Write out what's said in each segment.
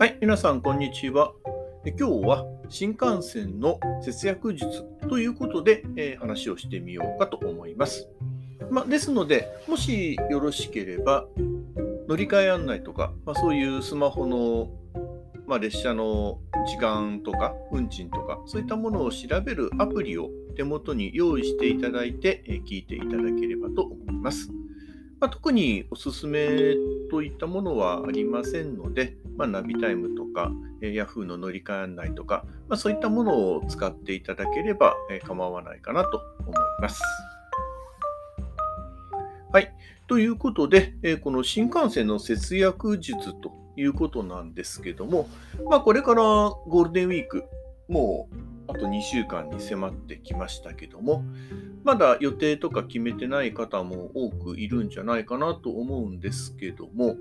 はい、皆さん、こんにちは。今日は新幹線の節約術ということで、えー話をしてみようかと思います。ま、ですので、もしよろしければ、乗り換え案内とか、まあ、そういうスマホの、まあ、列車の時間とか運賃とか、そういったものを調べるアプリを手元に用意していただいて、えー聞いていただければと思います。ま、特におすすめといったものはありませんので、まあ、ナビタイムとか、えー Yahoo の乗り換え案内とか、まあ、そういったものを使っていただければ、えー構わないかなと思います。はい。ということで、えーこの新幹線の節約術ということなんですけども、まあ、これからゴールデンウィーク、もうあと2週間に迫ってきましたけども、まだ予定とか決めてない方も多くいるんじゃないかなと思うんですけども、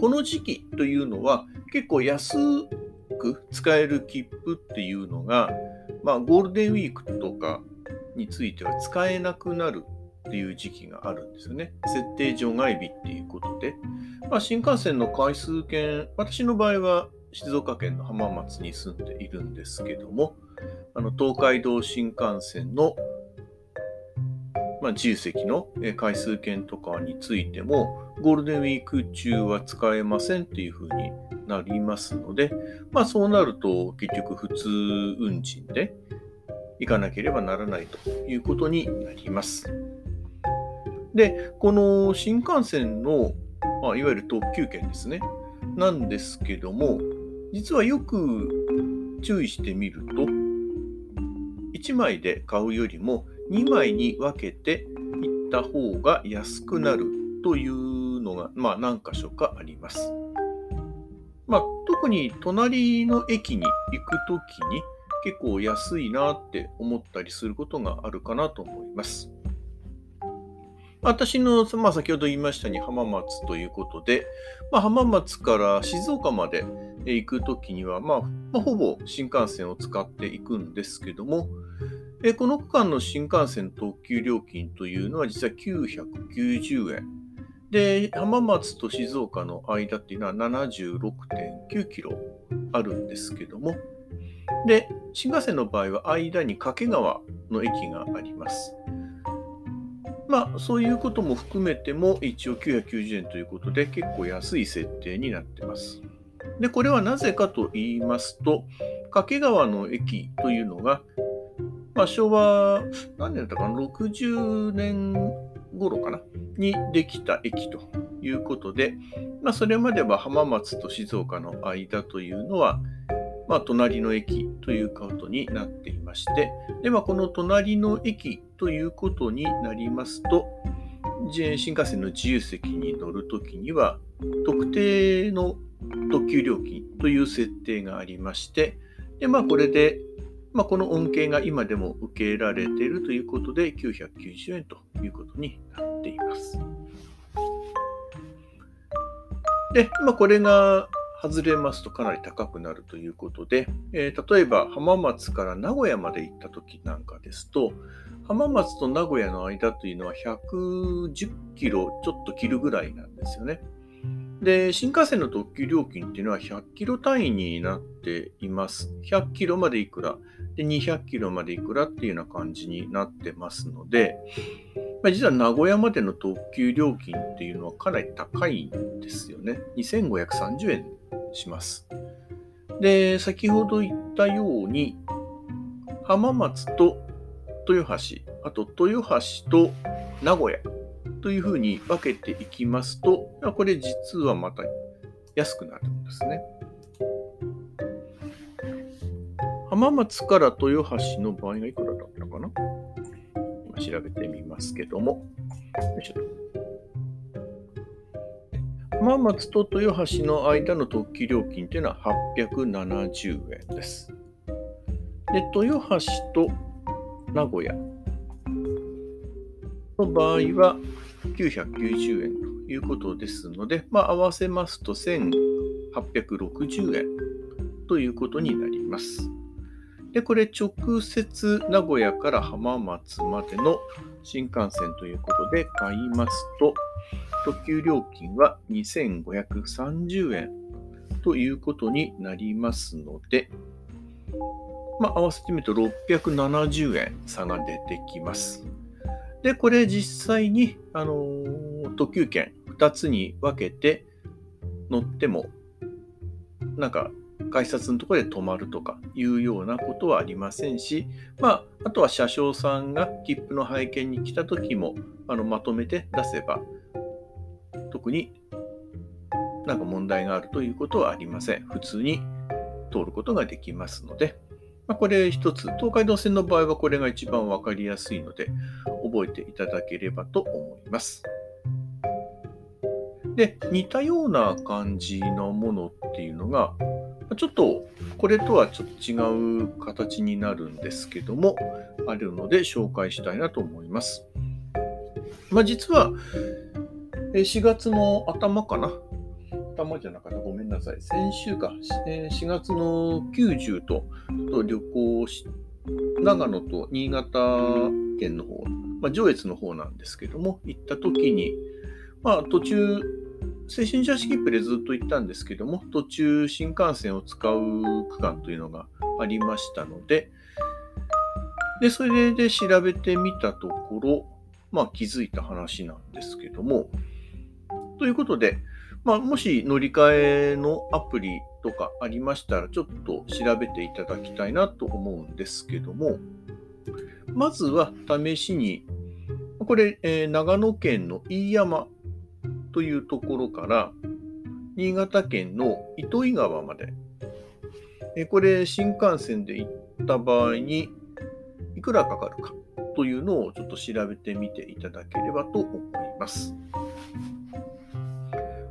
この時期というのは結構安く使える切符っていうのが、まあ、ゴールデンウィークとかについては使えなくなるっていう時期があるんですよね。設定除外日っていうことで。まあ、新幹線の回数券、私の場合は静岡県の浜松に住んでいるんですけども、あの東海道新幹線の、まあ、自由席の回数券とかについても、ゴールデンウィーク中は使えませんっていうふうになりますので、まあ、そうなると結局普通運賃で行かなければならないということになります。で、この新幹線の、まあ、いわゆる特急券ですね。なんですけども、実はよく注意してみると、1枚で買うよりも2枚に分けていった方が安くなるというのが、まあ、何箇所かあります。まあ、特に隣の駅に行くときに結構安いなって思ったりすることがあるかなと思います。私の、まあ、先ほど言いましたように浜松ということで、まあ、浜松から静岡まで行くときには、まあ、まあほぼ新幹線を使っていくんですけども、えこの区間の新幹線特急料金というのは実は990円。で、浜松と静岡の間っていうのは76.9キロあるんですけども、で、新幹線の場合は間に掛川の駅があります。まあ、そういうことも含めても一応990円ということで結構安い設定になってます。で、これはなぜかと言いますと、掛川の駅というのが、まあ、昭和、何年だったかな、60年頃かな、にできた駅ということで、まあ、それまでは浜松と静岡の間というのは、まあ、隣の駅ということになっていまして、ではこの隣の駅ということになりますと、新幹線の自由席に乗るときには、特定の特急料金という設定がありまして、でまあ、これで、まあ、この恩恵が今でも受けられているということで、990円ということになっています。で、まあ、これが外れますとかなり高くなるということで、えー例えば浜松から名古屋まで行った時なんかですと、浜松と名古屋の間というのは110キロちょっと切るぐらいなんですよね。で、新幹線の特急料金っていうのは100キロ単位になっています。100キロまでいくら、で200キロまでいくらっていうような感じになってますので、まあ、実は名古屋までの特急料金っていうのはかなり高いんですよね。2530円します。で、先ほど言ったように、浜松と豊橋、あと豊橋と名古屋というふうに分けていきますと、これ実はまた安くなるんですね。浜松から豊橋の場合がいくらだったのかな？今調べてみますけども。よいしょ浜松と豊橋の間の特急料金というのは870円です。で、豊橋と名古屋の場合は990円ということですので、まあ、合わせますと1860円ということになります。で、これ直接名古屋から浜松までの新幹線ということで買いますと、特急料金は2530円ということになりますので、まあ、合わせてみると670円差が出てきます。で、これ実際に、あのー、特急券2つに分けて乗っても、なんか改札のところで止まるとかいうようなことはありませんし、まあ、あとは車掌さんが切符の拝見に来た時もあのまとめて出せば特になんか問題があるということはありません。普通に通ることができますので、まあ、これ一つ、東海道線の場合はこれが一番わかりやすいので、覚えていただければと思います。で、似たような感じのものっていうのが、ちょっとこれとはちょっと違う形になるんですけども、あるので紹介したいなと思います。まあ、実は、4月の頭かな。頭じゃなかった。ごめんなさい。先週かえ。4月の90とと旅行し、長野と新潟県の方、まあ、上越の方なんですけども、行った時に、まあ、途中、青春者式プでずっと行ったんですけども、途中新幹線を使う区間というのがありましたので、で、それで調べてみたところ、まあ気づいた話なんですけども、ということで、まあ、もし乗り換えのアプリとかありましたら、ちょっと調べていただきたいなと思うんですけども、まずは試しに、これ、えー、長野県の飯山というところから、新潟県の糸魚川まで、えこれ新幹線で行った場合にいくらかかるかというのをちょっと調べてみていただければと思います。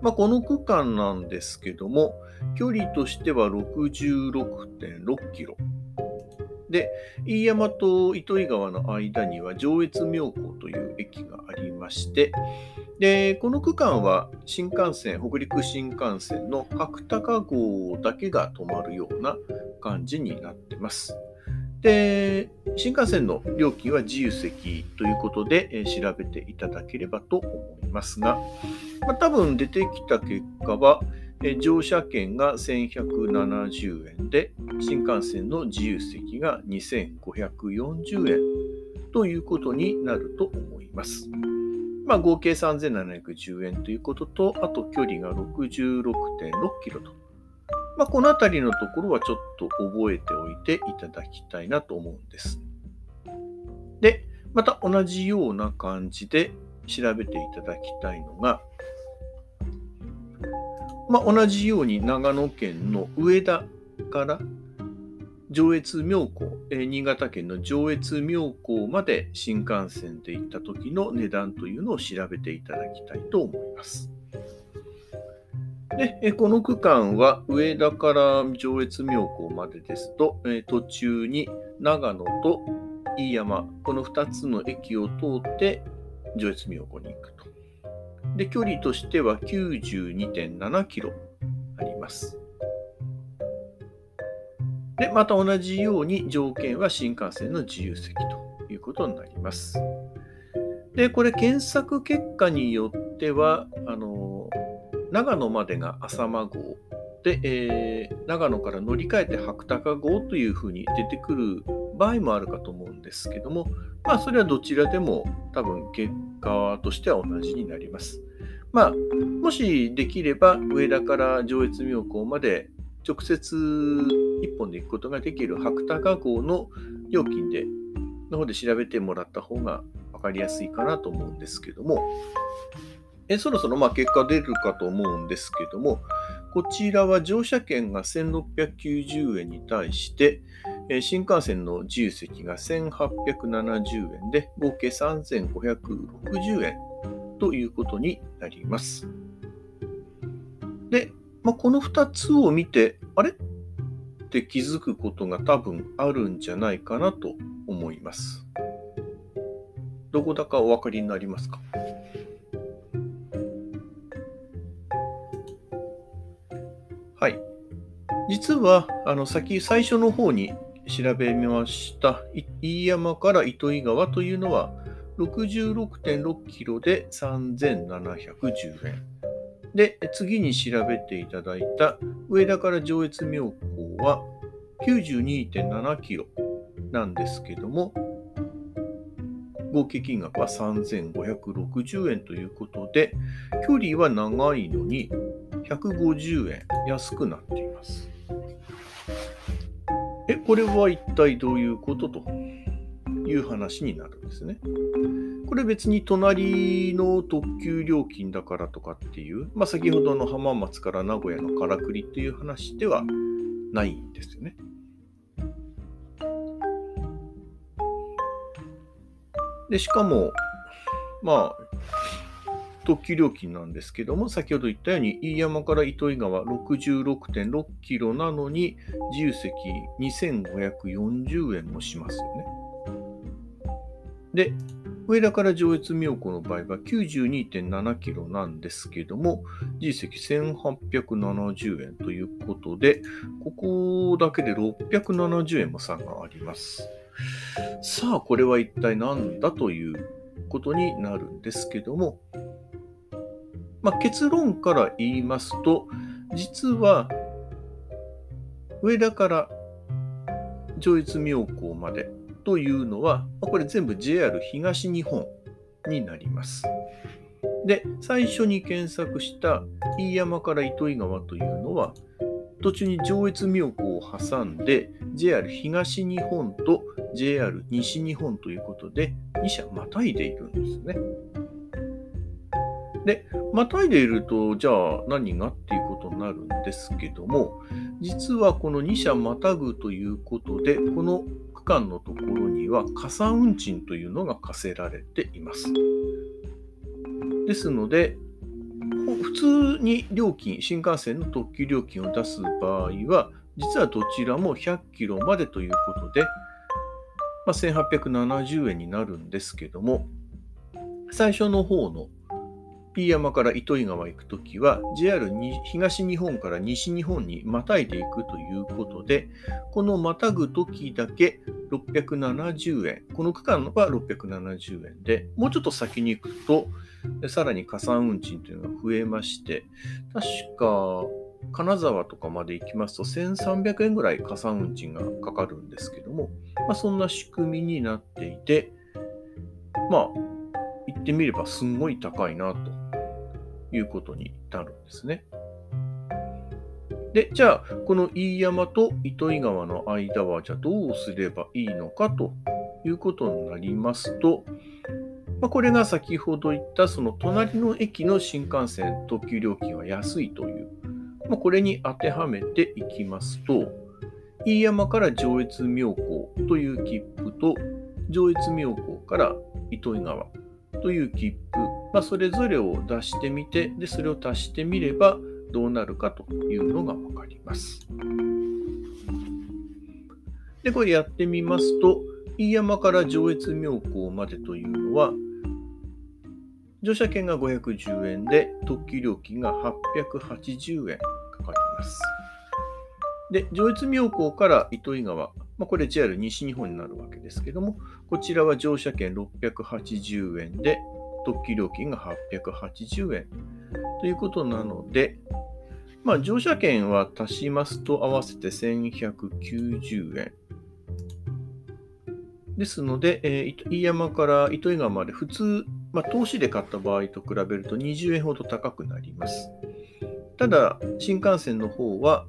まあ、この区間なんですけども、距離としては66.6キロ。で、飯山と糸魚川の間には上越妙高という駅がありまして、で、この区間は新幹線、北陸新幹線の白鷹号だけが止まるような感じになってます。で、新幹線の料金は自由席ということで、調べていただければと思いますが、まあ、多分出てきた結果は、乗車券が1170円で、新幹線の自由席が2540円ということになると思います。まあ、合計3710円ということと、あと距離が66.6キロと。まあ、このあたりのところはちょっと覚えておいていただきたいなと思うんです。で、また同じような感じで調べていただきたいのが、まあ、同じように長野県の上田から上越妙高、え、新潟県の上越妙高まで新幹線で行った時の値段というのを調べていただきたいと思います。で、この区間は上田から上越妙高までですと、途中に長野と飯山、この2つの駅を通って上越妙高に行くと。で、距離としては92.7キロあります。で、また同じように条件は新幹線の自由席ということになります。で、これ検索結果によっては、あの、長野までが浅間号で、えー、長野から乗り換えて白鷹号というふうに出てくる場合もあるかと思うんですけども、まあ、それはどちらでも多分結果としては同じになります。まあ、もしできれば上田から上越妙高まで直接1本で行くことができる白鷹号の料金での方で調べてもらった方が分かりやすいかなと思うんですけども、えそろそろま結果出るかと思うんですけども、こちらは乗車券が1690円に対して、え新幹線の自由席が1870円で、合計3560円ということになります。で、まあ、この2つを見て、あれ？って気づくことが多分あるんじゃないかなと思います。どこだかお分かりになりますか？はい。実は、あの、先、最初の方に調べました、飯山から糸魚川というのは、66.6キロで3710円。で、次に調べていただいた上田から上越妙高は92.7キロなんですけども、合計金額は3560円ということで、距離は長いのに150円安くなっています。これは一体どういうことという話になるんですね。これ別に隣の特急料金だからとかっていう、まあ、先ほどの浜松から名古屋のからくりっていう話ではないんですよね。で、しかも、まあ、特急料金なんですけども、先ほど言ったように、飯山から糸魚川66.6キロなのに、自由席2540円もしますよね。で、上田から上越妙高の場合は92.7キロなんですけども、自由席1870円ということで、ここだけで670円も差があります。さあ、これは一体何だということになるんですけども、まあ、結論から言いますと、実は上田から上越妙高までというのは、これ全部 JR 東日本になります。で、最初に検索した飯山から糸魚川というのは、途中に上越妙高を挟んで JR 東日本と JR 西日本ということで2社またいでいるんですね。で、またいでいると、じゃあ何がっていうことになるんですけども、実はこの2社またぐということで、この区間のところには加算運賃というのが課せられています。ですので、普通に料金、新幹線の特急料金を出す場合は、実はどちらも100キロまでということで、まあ、1870円になるんですけども、最初の方の P 山から糸魚川行くときは JR 東日本から西日本にまたいでいくということで、このまたぐときだけ670円、この区間は670円で、もうちょっと先に行くと、さらに加算運賃というのが増えまして、確か金沢とかまで行きますと1300円ぐらい加算運賃がかかるんですけども、まあ、そんな仕組みになっていて、まあ、言ってみればすんごい高いなと。いうことになるんですね。で、じゃあ、この飯山と糸魚川の間は、じゃあどうすればいいのかということになりますと、まあ、これが先ほど言ったその隣の駅の新幹線特急料金は安いという、まあ、これに当てはめていきますと、飯山から上越妙高という切符と、上越妙高から糸魚川という切符、まあ、それぞれを出してみてで、それを足してみればどうなるかというのが分かります。で、これやってみますと、飯山から上越妙高までというのは、乗車券が510円で、特急料金が880円かかります。で、上越妙高から糸魚川、まあ、これ JR 西日本になるわけですけども、こちらは乗車券680円で、特急料金が880円ということなので、まあ、乗車券は足しますと合わせて1190円。ですので、えー、飯山から糸魚川まで普通、まあ、投資で買った場合と比べると20円ほど高くなります。ただ、新幹線の方は、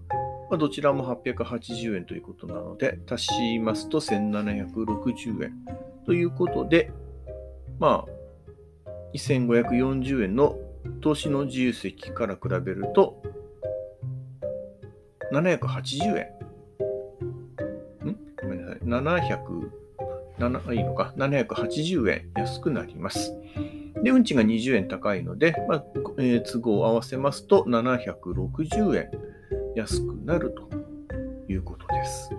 まあ、どちらも880円ということなので、足しますと1760円ということで、まあ、1540円の投資の自由席から比べると、780円。ん？ごめんなさい。700、いいのか。780円安くなります。で、運賃が20円高いので、まあえー、都合を合わせますと760円安くなるということです。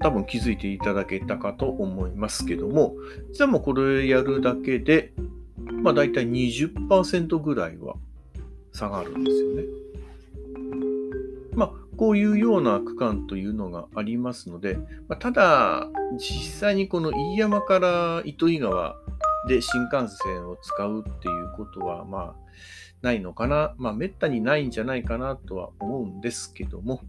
多分気づいていただけたかと思いますけども、実はもうこれやるだけで、まあ大体20%ぐらいは下がるんですよね。まあ、こういうような区間というのがありますので、まあ、ただ、実際にこの飯山から糸魚川で新幹線を使うっていうことは、まあ、ないのかな。まあ、めったにないんじゃないかなとは思うんですけども、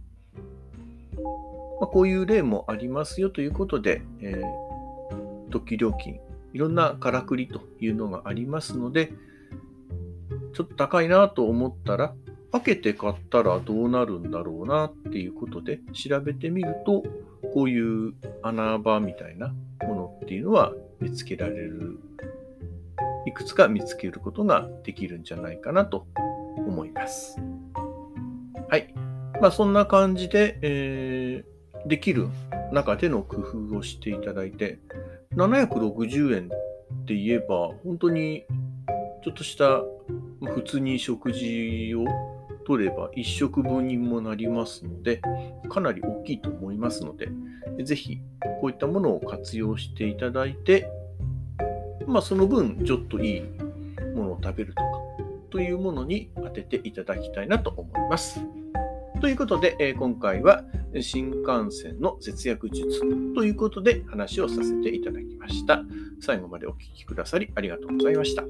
まあ、こういう例もありますよということで、えー、特急料金、いろんなからくりというのがありますので、ちょっと高いなと思ったら、分けて買ったらどうなるんだろうなっていうことで調べてみると、こういう穴場みたいなものっていうのは見つけられる、いくつか見つけることができるんじゃないかなと思います。はい。まあそんな感じで、えー、できる中での工夫をしていただいて、760円って言えば、本当にちょっとした普通に食事を取れば1食分にもなりますので、かなり大きいと思いますので、ぜひこういったものを活用していただいて、まあ、その分ちょっといいものを食べるとか、というものに当てていただきたいなと思います。ということで、え今回は新幹線の節約術ということで話をさせていただきました。最後までお聴きくださりありがとうございました。